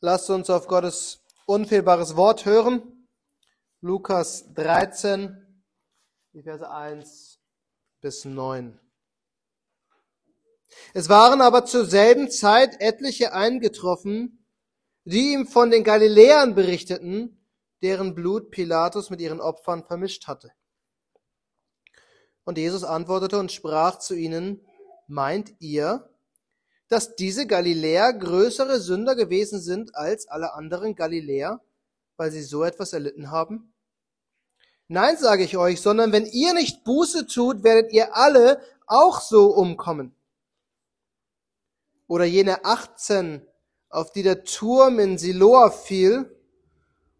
Lasst uns auf Gottes unfehlbares Wort hören. Lukas 13, die Verse 1 bis 9. Es waren aber zur selben Zeit etliche eingetroffen, die ihm von den Galiläern berichteten, deren Blut Pilatus mit ihren Opfern vermischt hatte. Und Jesus antwortete und sprach zu ihnen, meint ihr, dass diese Galiläer größere Sünder gewesen sind als alle anderen Galiläer, weil sie so etwas erlitten haben? Nein, sage ich euch, sondern wenn ihr nicht Buße tut, werdet ihr alle auch so umkommen. Oder jene 18, auf die der Turm in Siloa fiel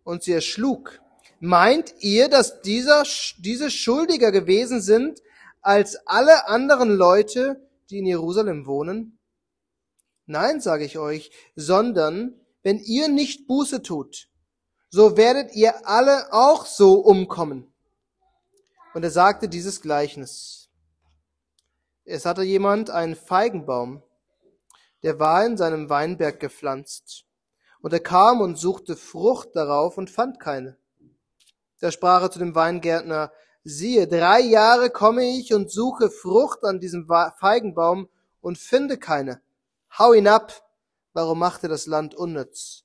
und sie erschlug. Meint ihr, dass dieser, diese schuldiger gewesen sind als alle anderen Leute, die in Jerusalem wohnen? Nein, sage ich euch, sondern wenn ihr nicht Buße tut, so werdet ihr alle auch so umkommen. Und er sagte dieses Gleichnis. Es hatte jemand einen Feigenbaum, der war in seinem Weinberg gepflanzt. Und er kam und suchte Frucht darauf und fand keine. Da sprach er zu dem Weingärtner, siehe, drei Jahre komme ich und suche Frucht an diesem Feigenbaum und finde keine. Hau ihn ab, warum macht er das Land unnütz?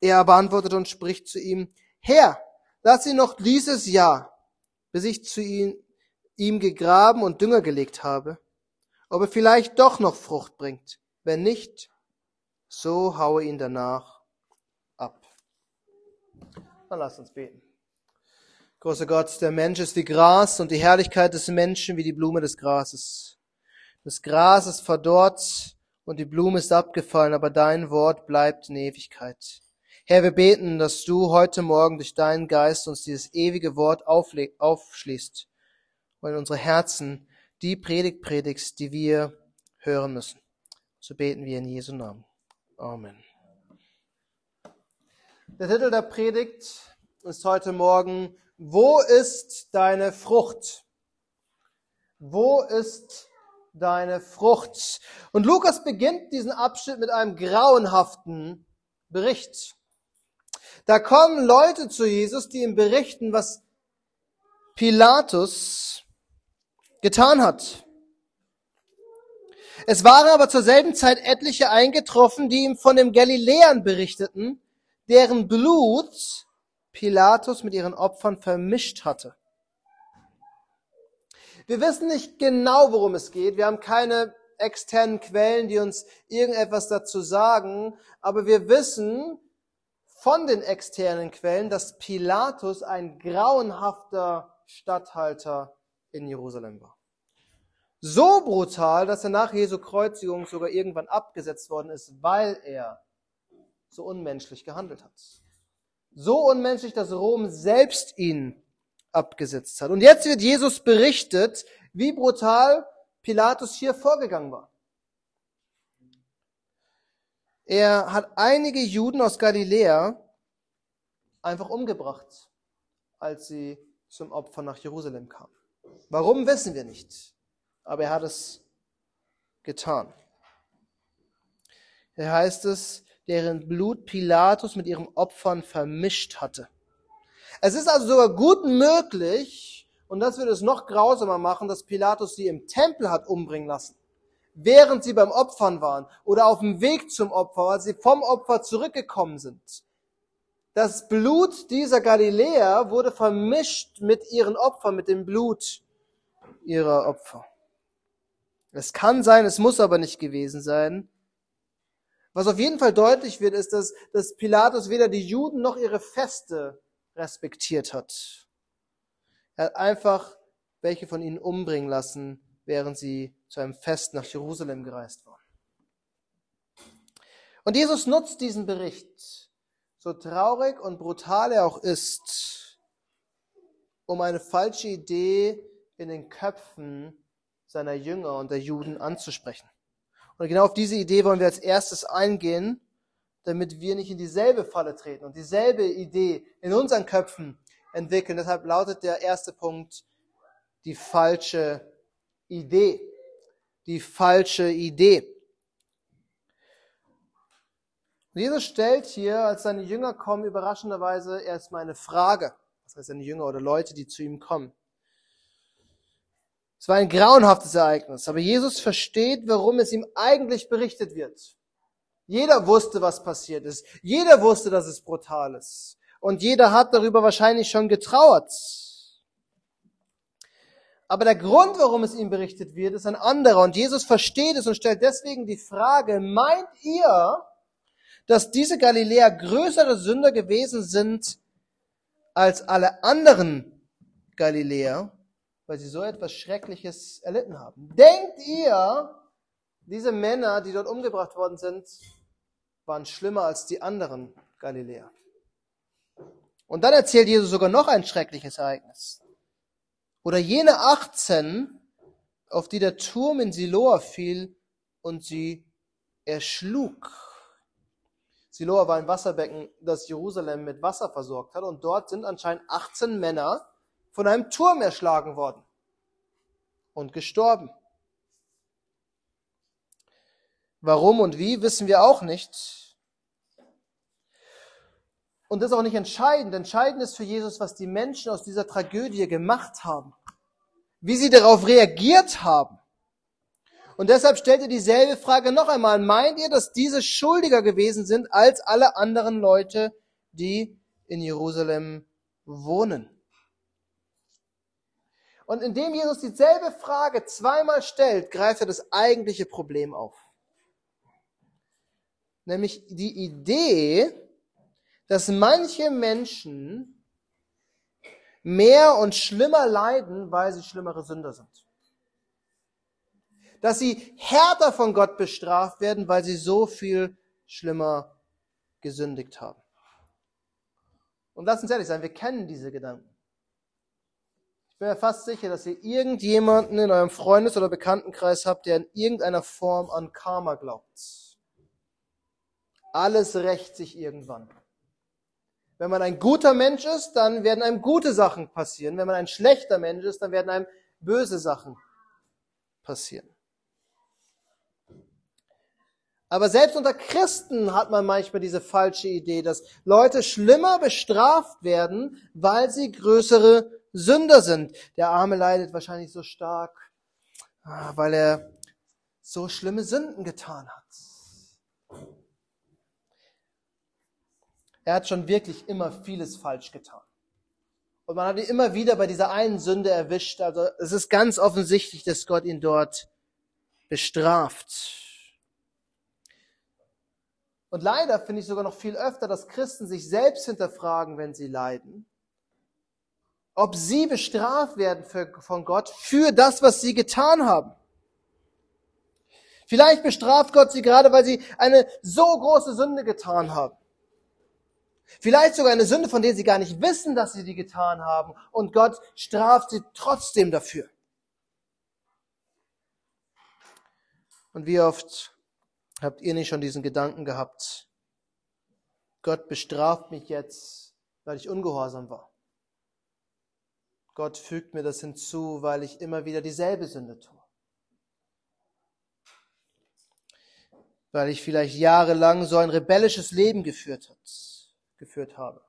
Er aber antwortet und spricht zu ihm, Herr, lass ihn noch dieses Jahr, bis ich zu ihm, ihm gegraben und Dünger gelegt habe, ob er vielleicht doch noch Frucht bringt. Wenn nicht, so haue ihn danach ab. Dann lass uns beten. Großer Gott, der Mensch ist wie Gras und die Herrlichkeit des Menschen wie die Blume des Grases. Das Gras ist verdorrt und die Blume ist abgefallen, aber dein Wort bleibt in Ewigkeit. Herr, wir beten, dass du heute Morgen durch deinen Geist uns dieses ewige Wort aufschließt und in unsere Herzen die Predigt predigst, die wir hören müssen. So beten wir in Jesu Namen. Amen. Der Titel der Predigt ist heute Morgen wo ist deine Frucht? Wo ist deine Frucht? Und Lukas beginnt diesen Abschnitt mit einem grauenhaften Bericht. Da kommen Leute zu Jesus, die ihm berichten, was Pilatus getan hat. Es waren aber zur selben Zeit etliche eingetroffen, die ihm von dem Galiläern berichteten, deren Blut Pilatus mit ihren Opfern vermischt hatte. Wir wissen nicht genau, worum es geht. Wir haben keine externen Quellen, die uns irgendetwas dazu sagen. Aber wir wissen von den externen Quellen, dass Pilatus ein grauenhafter Statthalter in Jerusalem war. So brutal, dass er nach Jesu Kreuzigung sogar irgendwann abgesetzt worden ist, weil er so unmenschlich gehandelt hat. So unmenschlich, dass Rom selbst ihn abgesetzt hat. Und jetzt wird Jesus berichtet, wie brutal Pilatus hier vorgegangen war. Er hat einige Juden aus Galiläa einfach umgebracht, als sie zum Opfer nach Jerusalem kamen. Warum wissen wir nicht, aber er hat es getan. Hier heißt es, deren Blut Pilatus mit ihren Opfern vermischt hatte. Es ist also sogar gut möglich, und das wird es noch grausamer machen, dass Pilatus sie im Tempel hat umbringen lassen, während sie beim Opfern waren oder auf dem Weg zum Opfer, als sie vom Opfer zurückgekommen sind. Das Blut dieser Galiläer wurde vermischt mit ihren Opfern, mit dem Blut ihrer Opfer. Es kann sein, es muss aber nicht gewesen sein, was auf jeden Fall deutlich wird, ist, dass, dass Pilatus weder die Juden noch ihre Feste respektiert hat. Er hat einfach welche von ihnen umbringen lassen, während sie zu einem Fest nach Jerusalem gereist waren. Und Jesus nutzt diesen Bericht, so traurig und brutal er auch ist, um eine falsche Idee in den Köpfen seiner Jünger und der Juden anzusprechen. Und genau auf diese Idee wollen wir als erstes eingehen, damit wir nicht in dieselbe Falle treten und dieselbe Idee in unseren Köpfen entwickeln. Deshalb lautet der erste Punkt die falsche Idee. Die falsche Idee. Jesus stellt hier, als seine Jünger kommen, überraschenderweise erstmal eine Frage. Das heißt, seine Jünger oder Leute, die zu ihm kommen. Es war ein grauenhaftes Ereignis, aber Jesus versteht, warum es ihm eigentlich berichtet wird. Jeder wusste, was passiert ist. Jeder wusste, dass es brutal ist. Und jeder hat darüber wahrscheinlich schon getrauert. Aber der Grund, warum es ihm berichtet wird, ist ein anderer. Und Jesus versteht es und stellt deswegen die Frage, meint ihr, dass diese Galiläer größere Sünder gewesen sind als alle anderen Galiläer, weil sie so etwas Schreckliches erlitten haben. Denkt ihr, diese Männer, die dort umgebracht worden sind, waren schlimmer als die anderen Galiläer? Und dann erzählt Jesus sogar noch ein schreckliches Ereignis. Oder jene 18, auf die der Turm in Siloa fiel und sie erschlug. Siloa war ein Wasserbecken, das Jerusalem mit Wasser versorgt hat. Und dort sind anscheinend 18 Männer von einem Turm erschlagen worden und gestorben. Warum und wie, wissen wir auch nicht. Und das ist auch nicht entscheidend. Entscheidend ist für Jesus, was die Menschen aus dieser Tragödie gemacht haben. Wie sie darauf reagiert haben. Und deshalb stellt er dieselbe Frage noch einmal. Meint ihr, dass diese schuldiger gewesen sind als alle anderen Leute, die in Jerusalem wohnen? Und indem Jesus dieselbe Frage zweimal stellt, greift er das eigentliche Problem auf. Nämlich die Idee, dass manche Menschen mehr und schlimmer leiden, weil sie schlimmere Sünder sind dass sie härter von Gott bestraft werden, weil sie so viel schlimmer gesündigt haben. Und lass uns ehrlich sein, wir kennen diese Gedanken. Ich bin mir fast sicher, dass ihr irgendjemanden in eurem Freundes- oder Bekanntenkreis habt, der in irgendeiner Form an Karma glaubt. Alles rächt sich irgendwann. Wenn man ein guter Mensch ist, dann werden einem gute Sachen passieren. Wenn man ein schlechter Mensch ist, dann werden einem böse Sachen passieren. Aber selbst unter Christen hat man manchmal diese falsche Idee, dass Leute schlimmer bestraft werden, weil sie größere Sünder sind. Der Arme leidet wahrscheinlich so stark, ah, weil er so schlimme Sünden getan hat. Er hat schon wirklich immer vieles falsch getan. Und man hat ihn immer wieder bei dieser einen Sünde erwischt. Also es ist ganz offensichtlich, dass Gott ihn dort bestraft. Und leider finde ich sogar noch viel öfter, dass Christen sich selbst hinterfragen, wenn sie leiden, ob sie bestraft werden für, von Gott für das, was sie getan haben. Vielleicht bestraft Gott sie gerade, weil sie eine so große Sünde getan haben. Vielleicht sogar eine Sünde, von der sie gar nicht wissen, dass sie die getan haben. Und Gott straft sie trotzdem dafür. Und wie oft Habt ihr nicht schon diesen Gedanken gehabt? Gott bestraft mich jetzt, weil ich ungehorsam war. Gott fügt mir das hinzu, weil ich immer wieder dieselbe Sünde tue. Weil ich vielleicht jahrelang so ein rebellisches Leben geführt, hat, geführt habe.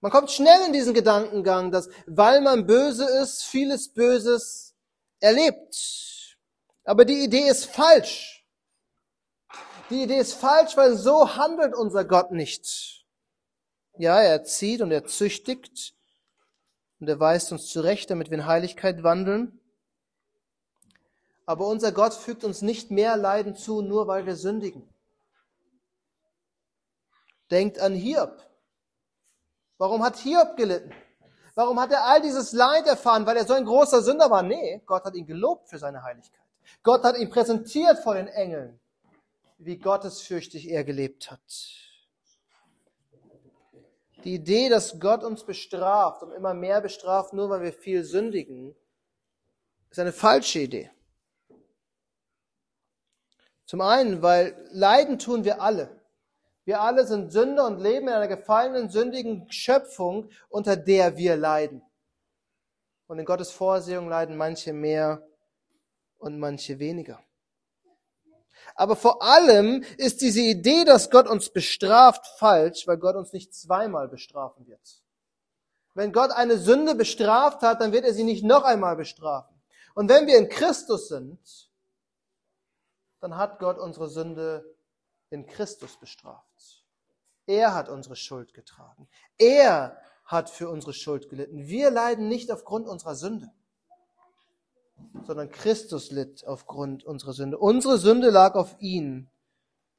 Man kommt schnell in diesen Gedankengang, dass weil man böse ist, vieles Böses erlebt. Aber die Idee ist falsch. Die Idee ist falsch, weil so handelt unser Gott nicht. Ja, er zieht und er züchtigt und er weist uns zurecht, damit wir in Heiligkeit wandeln. Aber unser Gott fügt uns nicht mehr Leiden zu, nur weil wir sündigen. Denkt an Hiob. Warum hat Hiob gelitten? Warum hat er all dieses Leid erfahren? Weil er so ein großer Sünder war? Nee, Gott hat ihn gelobt für seine Heiligkeit. Gott hat ihn präsentiert vor den Engeln wie gottesfürchtig er gelebt hat. Die Idee, dass Gott uns bestraft und immer mehr bestraft, nur weil wir viel sündigen, ist eine falsche Idee. Zum einen, weil Leiden tun wir alle. Wir alle sind Sünder und leben in einer gefallenen, sündigen Schöpfung, unter der wir leiden. Und in Gottes Vorsehung leiden manche mehr und manche weniger. Aber vor allem ist diese Idee, dass Gott uns bestraft, falsch, weil Gott uns nicht zweimal bestrafen wird. Wenn Gott eine Sünde bestraft hat, dann wird er sie nicht noch einmal bestrafen. Und wenn wir in Christus sind, dann hat Gott unsere Sünde in Christus bestraft. Er hat unsere Schuld getragen. Er hat für unsere Schuld gelitten. Wir leiden nicht aufgrund unserer Sünde, sondern Christus litt aufgrund unserer Sünde. Unsere Sünde lag auf ihn,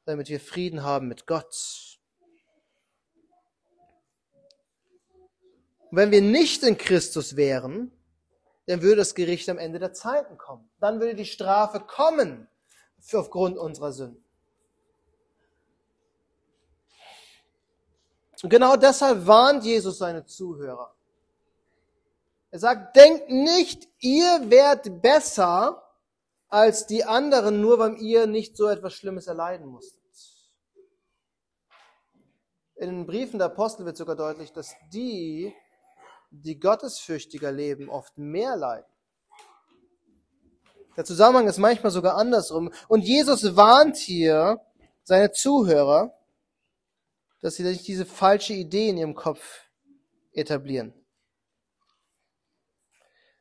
damit wir Frieden haben mit Gott. Und wenn wir nicht in Christus wären, dann würde das Gericht am Ende der Zeiten kommen. Dann würde die Strafe kommen aufgrund unserer Sünden. Und genau deshalb warnt Jesus seine Zuhörer. Er sagt, denkt nicht, ihr werdet besser als die anderen, nur weil ihr nicht so etwas Schlimmes erleiden musstet. In den Briefen der Apostel wird sogar deutlich, dass die, die gottesfürchtiger leben, oft mehr leiden. Der Zusammenhang ist manchmal sogar andersrum. Und Jesus warnt hier seine Zuhörer, dass sie nicht diese falsche Idee in ihrem Kopf etablieren.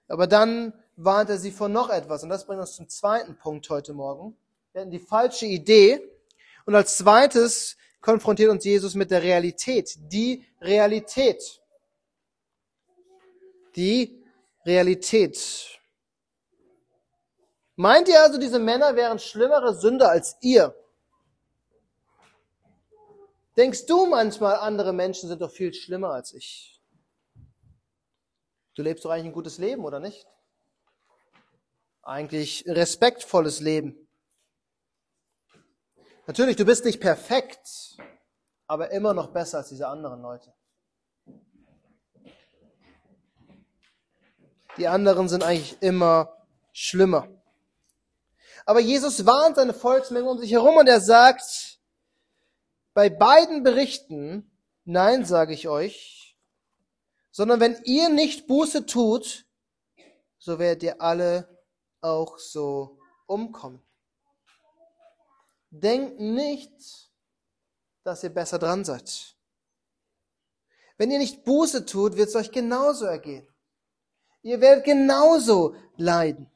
Aber dann warnt er sie vor noch etwas. Und das bringt uns zum zweiten Punkt heute Morgen. Wir hatten die falsche Idee. Und als zweites konfrontiert uns Jesus mit der Realität. Die Realität. Die Realität. Meint ihr also, diese Männer wären schlimmere Sünder als ihr? Denkst du manchmal, andere Menschen sind doch viel schlimmer als ich? Du lebst doch eigentlich ein gutes Leben, oder nicht? Eigentlich respektvolles Leben. Natürlich, du bist nicht perfekt, aber immer noch besser als diese anderen Leute. Die anderen sind eigentlich immer schlimmer. Aber Jesus warnt seine Volksmenge um sich herum und er sagt, bei beiden Berichten, nein, sage ich euch, sondern wenn ihr nicht Buße tut, so werdet ihr alle auch so umkommen. Denkt nicht, dass ihr besser dran seid. Wenn ihr nicht Buße tut, wird es euch genauso ergehen. Ihr werdet genauso leiden.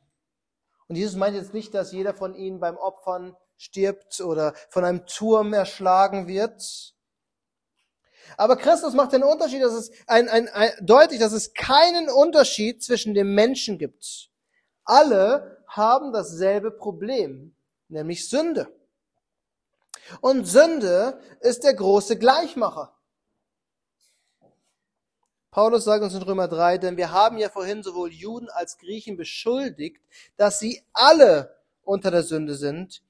Und Jesus meint jetzt nicht, dass jeder von ihnen beim Opfern stirbt oder von einem Turm erschlagen wird. Aber Christus macht den Unterschied, dass es ein, ein, ein, deutlich, dass es keinen Unterschied zwischen den Menschen gibt. Alle haben dasselbe Problem, nämlich Sünde. Und Sünde ist der große Gleichmacher. Paulus sagt uns in Römer 3, denn wir haben ja vorhin sowohl Juden als Griechen beschuldigt, dass sie alle unter der Sünde sind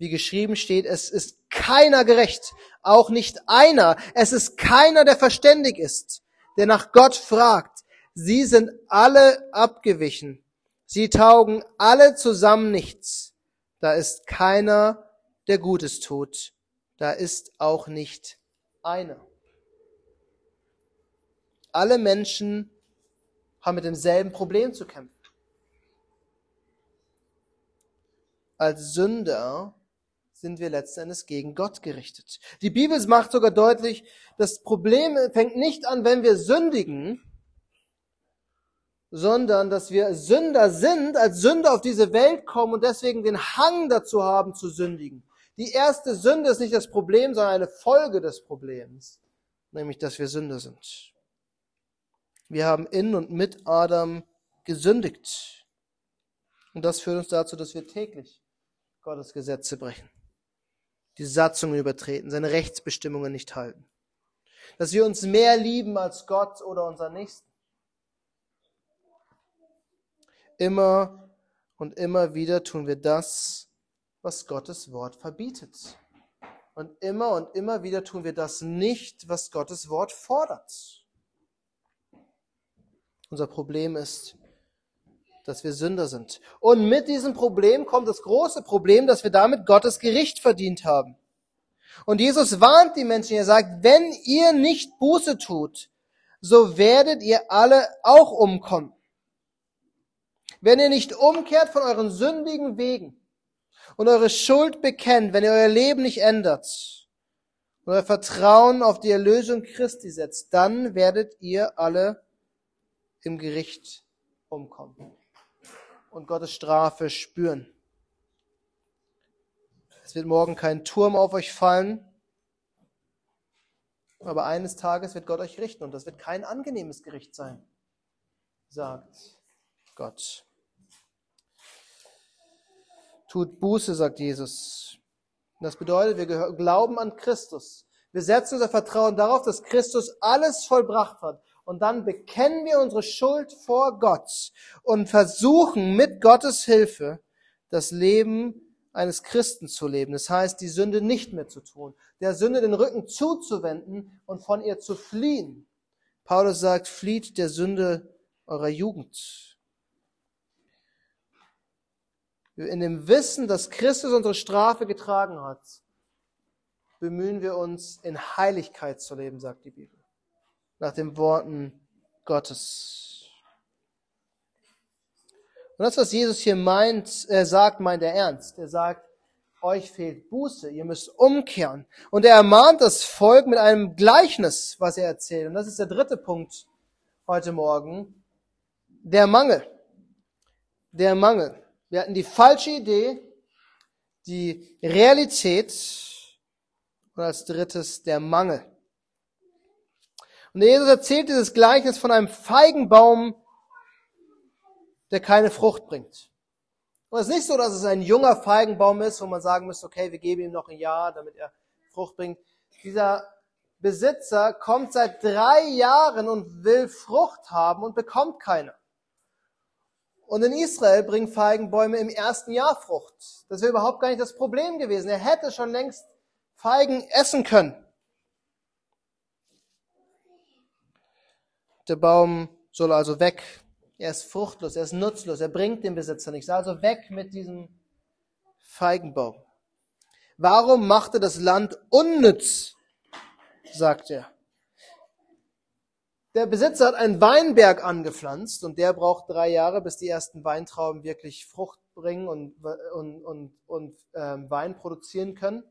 wie geschrieben steht, es ist keiner gerecht, auch nicht einer. Es ist keiner, der verständig ist, der nach Gott fragt. Sie sind alle abgewichen. Sie taugen alle zusammen nichts. Da ist keiner, der Gutes tut. Da ist auch nicht einer. Alle Menschen haben mit demselben Problem zu kämpfen. Als Sünder sind wir letzten Endes gegen Gott gerichtet. Die Bibel macht sogar deutlich, das Problem fängt nicht an, wenn wir sündigen, sondern dass wir Sünder sind, als Sünder auf diese Welt kommen und deswegen den Hang dazu haben zu sündigen. Die erste Sünde ist nicht das Problem, sondern eine Folge des Problems, nämlich dass wir Sünder sind. Wir haben in und mit Adam gesündigt. Und das führt uns dazu, dass wir täglich Gottes Gesetze brechen die Satzungen übertreten, seine Rechtsbestimmungen nicht halten. Dass wir uns mehr lieben als Gott oder unser Nächsten. Immer und immer wieder tun wir das, was Gottes Wort verbietet. Und immer und immer wieder tun wir das nicht, was Gottes Wort fordert. Unser Problem ist, dass wir Sünder sind. Und mit diesem Problem kommt das große Problem, dass wir damit Gottes Gericht verdient haben. Und Jesus warnt die Menschen, er sagt, wenn ihr nicht Buße tut, so werdet ihr alle auch umkommen. Wenn ihr nicht umkehrt von euren sündigen Wegen und eure Schuld bekennt, wenn ihr euer Leben nicht ändert und euer Vertrauen auf die Erlösung Christi setzt, dann werdet ihr alle im Gericht umkommen und Gottes Strafe spüren. Es wird morgen kein Turm auf euch fallen, aber eines Tages wird Gott euch richten und das wird kein angenehmes Gericht sein, sagt Gott. Tut Buße, sagt Jesus. Das bedeutet, wir glauben an Christus. Wir setzen unser Vertrauen darauf, dass Christus alles vollbracht hat. Und dann bekennen wir unsere Schuld vor Gott und versuchen mit Gottes Hilfe das Leben eines Christen zu leben. Das heißt, die Sünde nicht mehr zu tun, der Sünde den Rücken zuzuwenden und von ihr zu fliehen. Paulus sagt, flieht der Sünde eurer Jugend. In dem Wissen, dass Christus unsere Strafe getragen hat, bemühen wir uns, in Heiligkeit zu leben, sagt die Bibel. Nach den Worten Gottes. Und das, was Jesus hier meint, er sagt, meint er ernst. Er sagt, euch fehlt Buße, ihr müsst umkehren. Und er ermahnt das Volk mit einem Gleichnis, was er erzählt. Und das ist der dritte Punkt heute Morgen. Der Mangel. Der Mangel. Wir hatten die falsche Idee, die Realität und als drittes der Mangel. Und Jesus erzählt dieses Gleichnis von einem Feigenbaum, der keine Frucht bringt. Und es ist nicht so, dass es ein junger Feigenbaum ist, wo man sagen müsste, okay, wir geben ihm noch ein Jahr, damit er Frucht bringt. Dieser Besitzer kommt seit drei Jahren und will Frucht haben und bekommt keine. Und in Israel bringen Feigenbäume im ersten Jahr Frucht. Das wäre überhaupt gar nicht das Problem gewesen. Er hätte schon längst Feigen essen können. Der Baum soll also weg. Er ist fruchtlos, er ist nutzlos, er bringt den Besitzer nichts. Also weg mit diesem Feigenbaum. Warum machte das Land unnütz? sagt er. Der Besitzer hat einen Weinberg angepflanzt und der braucht drei Jahre, bis die ersten Weintrauben wirklich Frucht bringen und, und, und, und ähm, Wein produzieren können.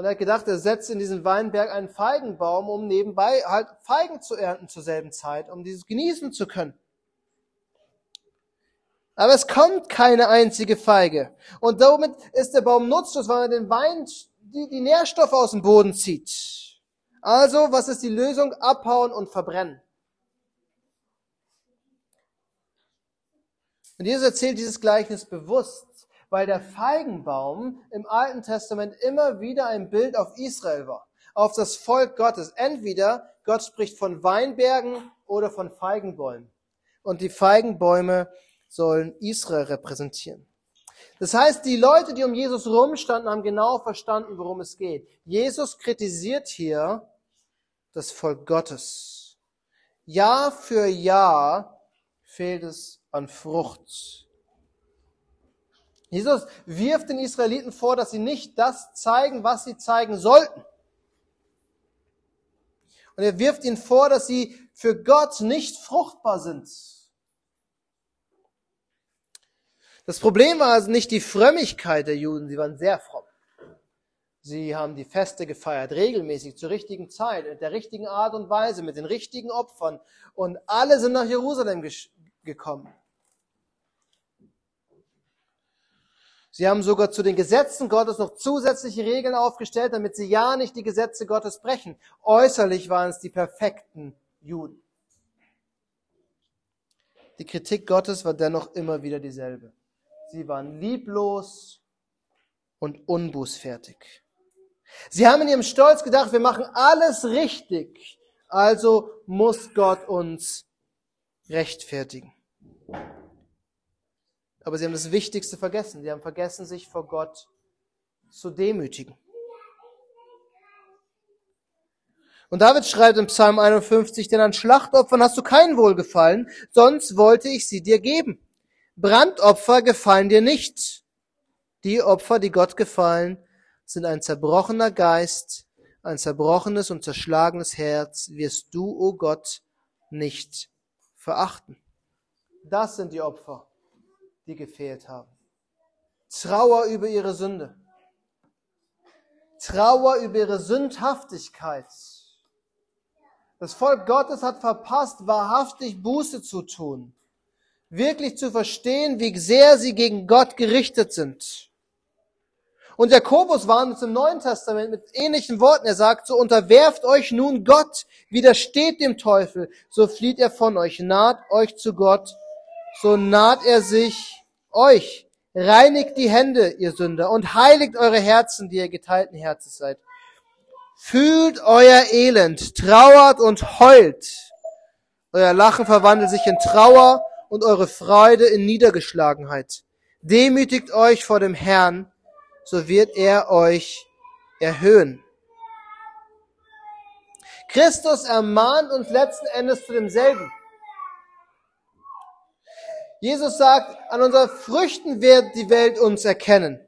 Und er hat gedacht, er setzt in diesen Weinberg einen Feigenbaum, um nebenbei halt Feigen zu ernten zur selben Zeit, um dieses genießen zu können. Aber es kommt keine einzige Feige. Und damit ist der Baum nutzlos, weil er den Wein, die, die Nährstoffe aus dem Boden zieht. Also, was ist die Lösung? Abhauen und verbrennen. Und Jesus erzählt dieses Gleichnis bewusst, weil der Feigenbaum im Alten Testament immer wieder ein Bild auf Israel war, auf das Volk Gottes. Entweder Gott spricht von Weinbergen oder von Feigenbäumen. Und die Feigenbäume sollen Israel repräsentieren. Das heißt, die Leute, die um Jesus rumstanden, haben genau verstanden, worum es geht. Jesus kritisiert hier das Volk Gottes. Jahr für Jahr fehlt es an Frucht. Jesus wirft den Israeliten vor, dass sie nicht das zeigen, was sie zeigen sollten. Und er wirft ihnen vor, dass sie für Gott nicht fruchtbar sind. Das Problem war also nicht die Frömmigkeit der Juden, sie waren sehr fromm. Sie haben die Feste gefeiert, regelmäßig, zur richtigen Zeit, in der richtigen Art und Weise, mit den richtigen Opfern. Und alle sind nach Jerusalem gekommen. Sie haben sogar zu den Gesetzen Gottes noch zusätzliche Regeln aufgestellt, damit sie ja nicht die Gesetze Gottes brechen. Äußerlich waren es die perfekten Juden. Die Kritik Gottes war dennoch immer wieder dieselbe. Sie waren lieblos und unbußfertig. Sie haben in ihrem Stolz gedacht, wir machen alles richtig, also muss Gott uns rechtfertigen. Aber sie haben das Wichtigste vergessen. Sie haben vergessen, sich vor Gott zu demütigen. Und David schreibt im Psalm 51, denn an Schlachtopfern hast du kein Wohlgefallen, sonst wollte ich sie dir geben. Brandopfer gefallen dir nicht. Die Opfer, die Gott gefallen, sind ein zerbrochener Geist, ein zerbrochenes und zerschlagenes Herz, wirst du, o oh Gott, nicht verachten. Das sind die Opfer, die gefehlt haben. Trauer über ihre Sünde. Trauer über ihre Sündhaftigkeit. Das Volk Gottes hat verpasst, wahrhaftig Buße zu tun. Wirklich zu verstehen, wie sehr sie gegen Gott gerichtet sind. Und Jakobus warnt uns im Neuen Testament mit ähnlichen Worten. Er sagt, so unterwerft euch nun Gott, widersteht dem Teufel, so flieht er von euch, naht euch zu Gott, so naht er sich euch. Reinigt die Hände, ihr Sünder, und heiligt eure Herzen, die ihr geteilten Herzens seid. Fühlt euer Elend, trauert und heult. Euer Lachen verwandelt sich in Trauer und eure Freude in Niedergeschlagenheit. Demütigt euch vor dem Herrn, so wird er euch erhöhen. Christus ermahnt uns letzten Endes zu demselben. Jesus sagt, an unseren Früchten wird die Welt uns erkennen.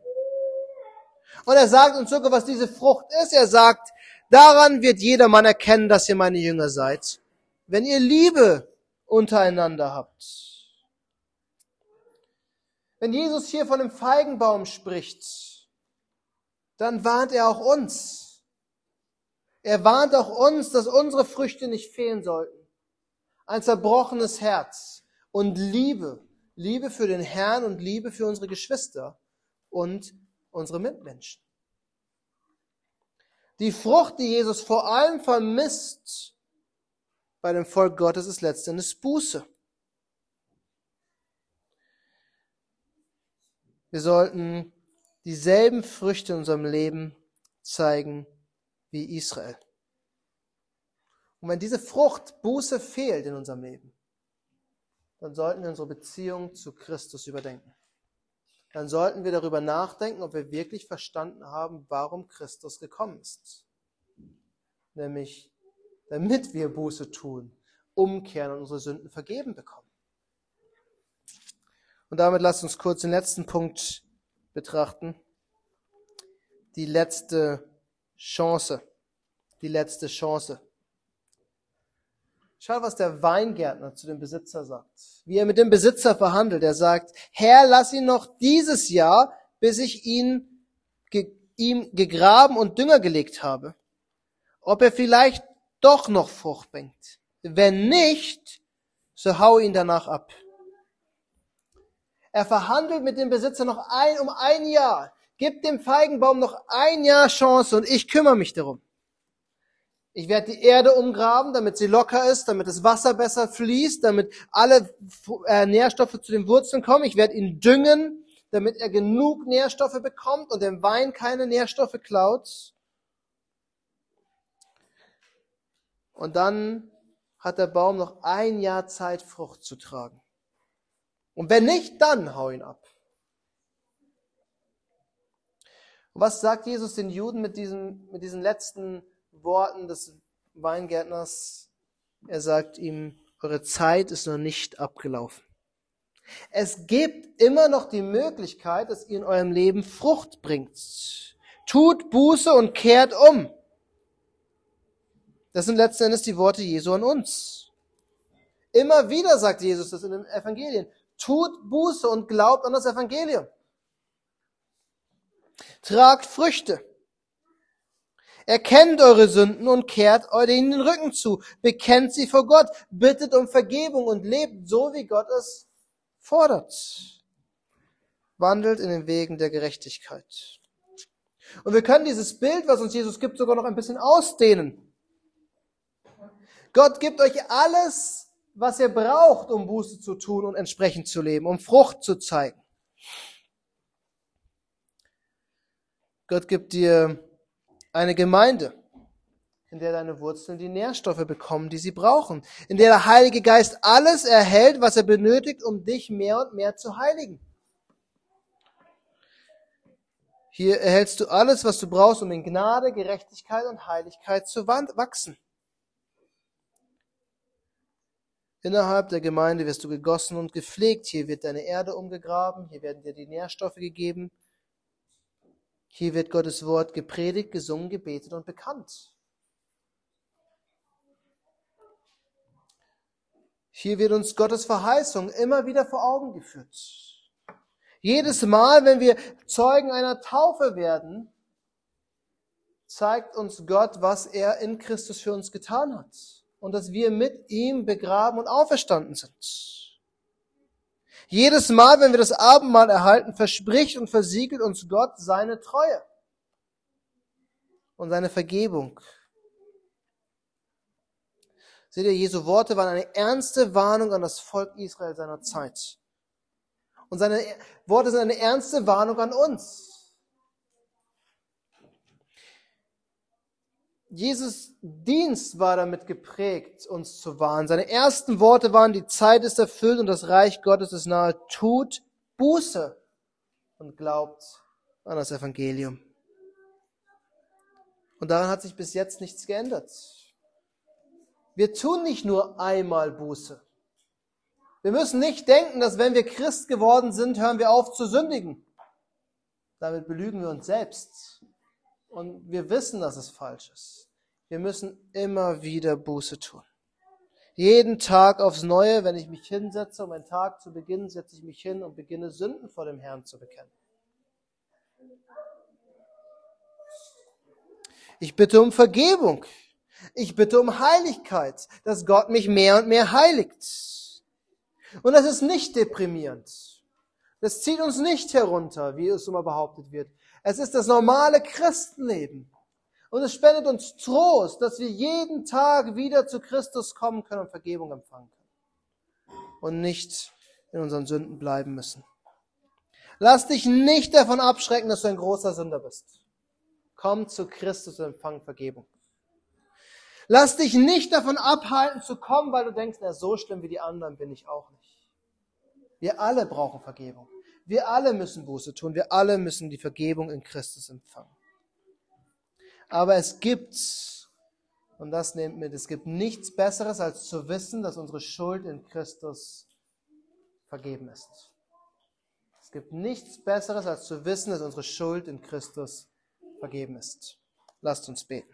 Und er sagt uns sogar, was diese Frucht ist. Er sagt, daran wird jedermann erkennen, dass ihr meine Jünger seid, wenn ihr Liebe untereinander habt. Wenn Jesus hier von dem Feigenbaum spricht, dann warnt er auch uns. Er warnt auch uns, dass unsere Früchte nicht fehlen sollten. Ein zerbrochenes Herz, und Liebe. Liebe für den Herrn und Liebe für unsere Geschwister und unsere Mitmenschen. Die Frucht, die Jesus vor allem vermisst bei dem Volk Gottes, ist letztendlich Buße. Wir sollten dieselben Früchte in unserem Leben zeigen wie Israel. Und wenn diese Frucht Buße fehlt in unserem Leben, dann sollten wir unsere Beziehung zu Christus überdenken. Dann sollten wir darüber nachdenken, ob wir wirklich verstanden haben, warum Christus gekommen ist. Nämlich, damit wir Buße tun, umkehren und unsere Sünden vergeben bekommen. Und damit lasst uns kurz den letzten Punkt betrachten. Die letzte Chance. Die letzte Chance. Schau, was der Weingärtner zu dem Besitzer sagt. Wie er mit dem Besitzer verhandelt. Er sagt, Herr, lass ihn noch dieses Jahr, bis ich ihn, ge, ihm gegraben und Dünger gelegt habe. Ob er vielleicht doch noch Frucht bringt. Wenn nicht, so hau ihn danach ab. Er verhandelt mit dem Besitzer noch ein, um ein Jahr. Gib dem Feigenbaum noch ein Jahr Chance und ich kümmere mich darum. Ich werde die Erde umgraben, damit sie locker ist, damit das Wasser besser fließt, damit alle äh, Nährstoffe zu den Wurzeln kommen. Ich werde ihn düngen, damit er genug Nährstoffe bekommt und dem Wein keine Nährstoffe klaut. Und dann hat der Baum noch ein Jahr Zeit, Frucht zu tragen. Und wenn nicht, dann hau ihn ab. Und was sagt Jesus den Juden mit diesen, mit diesen letzten Worten des Weingärtners. Er sagt ihm, eure Zeit ist noch nicht abgelaufen. Es gibt immer noch die Möglichkeit, dass ihr in eurem Leben Frucht bringt. Tut Buße und kehrt um. Das sind letzten Endes die Worte Jesu an uns. Immer wieder sagt Jesus das in den Evangelien. Tut Buße und glaubt an das Evangelium. Tragt Früchte. Erkennt eure Sünden und kehrt ihnen den Rücken zu. Bekennt sie vor Gott. Bittet um Vergebung und lebt so, wie Gott es fordert. Wandelt in den Wegen der Gerechtigkeit. Und wir können dieses Bild, was uns Jesus gibt, sogar noch ein bisschen ausdehnen. Gott gibt euch alles, was ihr braucht, um Buße zu tun und entsprechend zu leben, um Frucht zu zeigen. Gott gibt dir eine Gemeinde, in der deine Wurzeln die Nährstoffe bekommen, die sie brauchen, in der der Heilige Geist alles erhält, was er benötigt, um dich mehr und mehr zu heiligen. Hier erhältst du alles, was du brauchst, um in Gnade, Gerechtigkeit und Heiligkeit zu wachsen. Innerhalb der Gemeinde wirst du gegossen und gepflegt. Hier wird deine Erde umgegraben. Hier werden dir die Nährstoffe gegeben. Hier wird Gottes Wort gepredigt, gesungen, gebetet und bekannt. Hier wird uns Gottes Verheißung immer wieder vor Augen geführt. Jedes Mal, wenn wir Zeugen einer Taufe werden, zeigt uns Gott, was er in Christus für uns getan hat und dass wir mit ihm begraben und auferstanden sind. Jedes Mal, wenn wir das Abendmahl erhalten, verspricht und versiegelt uns Gott seine Treue und seine Vergebung. Seht ihr, Jesu Worte waren eine ernste Warnung an das Volk Israel seiner Zeit. Und seine Worte sind eine ernste Warnung an uns. Jesus Dienst war damit geprägt, uns zu warnen. Seine ersten Worte waren, die Zeit ist erfüllt und das Reich Gottes ist nahe. Tut Buße und glaubt an das Evangelium. Und daran hat sich bis jetzt nichts geändert. Wir tun nicht nur einmal Buße. Wir müssen nicht denken, dass wenn wir Christ geworden sind, hören wir auf zu sündigen. Damit belügen wir uns selbst. Und wir wissen, dass es falsch ist. Wir müssen immer wieder Buße tun. Jeden Tag aufs Neue, wenn ich mich hinsetze, um einen Tag zu beginnen, setze ich mich hin und beginne Sünden vor dem Herrn zu bekennen. Ich bitte um Vergebung. Ich bitte um Heiligkeit, dass Gott mich mehr und mehr heiligt. Und das ist nicht deprimierend. Das zieht uns nicht herunter, wie es immer behauptet wird. Es ist das normale Christenleben. Und es spendet uns Trost, dass wir jeden Tag wieder zu Christus kommen können und Vergebung empfangen können. Und nicht in unseren Sünden bleiben müssen. Lass dich nicht davon abschrecken, dass du ein großer Sünder bist. Komm zu Christus und empfang Vergebung. Lass dich nicht davon abhalten zu kommen, weil du denkst, na, so schlimm wie die anderen bin ich auch nicht. Wir alle brauchen Vergebung. Wir alle müssen Buße tun. Wir alle müssen die Vergebung in Christus empfangen. Aber es gibt, und das nehmt mit, es gibt nichts Besseres, als zu wissen, dass unsere Schuld in Christus vergeben ist. Es gibt nichts Besseres, als zu wissen, dass unsere Schuld in Christus vergeben ist. Lasst uns beten.